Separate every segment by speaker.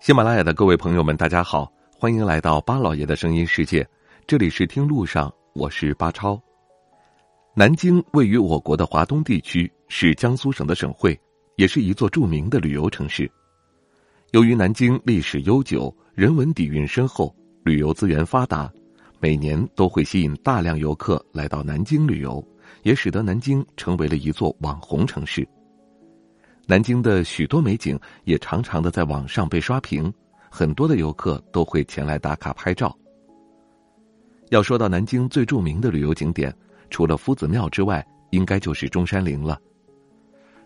Speaker 1: 喜马拉雅的各位朋友们，大家好，欢迎来到巴老爷的声音世界。这里是听路上，我是巴超。南京位于我国的华东地区，是江苏省的省会，也是一座著名的旅游城市。由于南京历史悠久，人文底蕴深厚，旅游资源发达，每年都会吸引大量游客来到南京旅游，也使得南京成为了一座网红城市。南京的许多美景也常常的在网上被刷屏，很多的游客都会前来打卡拍照。要说到南京最著名的旅游景点，除了夫子庙之外，应该就是中山陵了。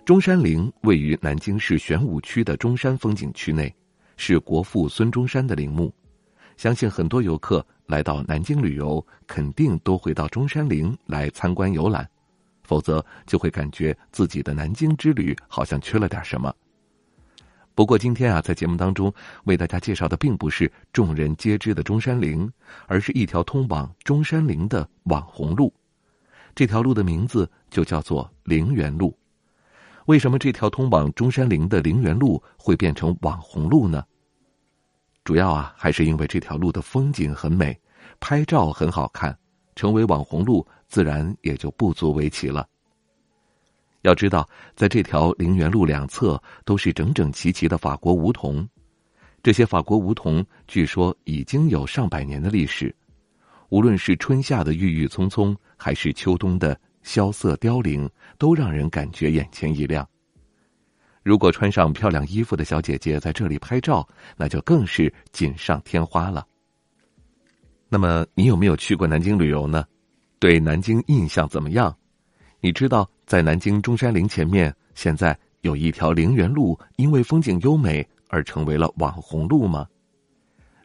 Speaker 1: 中山陵位于南京市玄武区的中山风景区内，是国父孙中山的陵墓。相信很多游客来到南京旅游，肯定都会到中山陵来参观游览。否则就会感觉自己的南京之旅好像缺了点什么。不过今天啊，在节目当中为大家介绍的并不是众人皆知的中山陵，而是一条通往中山陵的网红路。这条路的名字就叫做陵园路。为什么这条通往中山陵的陵园路会变成网红路呢？主要啊，还是因为这条路的风景很美，拍照很好看，成为网红路。自然也就不足为奇了。要知道，在这条陵园路两侧都是整整齐齐的法国梧桐，这些法国梧桐据说已经有上百年的历史。无论是春夏的郁郁葱葱，还是秋冬的萧瑟凋零，都让人感觉眼前一亮。如果穿上漂亮衣服的小姐姐在这里拍照，那就更是锦上添花了。那么，你有没有去过南京旅游呢？对南京印象怎么样？你知道在南京中山陵前面现在有一条陵园路，因为风景优美而成为了网红路吗？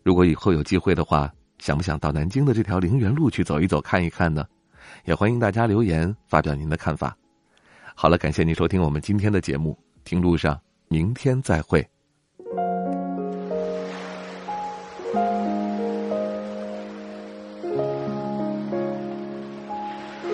Speaker 1: 如果以后有机会的话，想不想到南京的这条陵园路去走一走、看一看呢？也欢迎大家留言发表您的看法。好了，感谢您收听我们今天的节目，听路上，明天再会。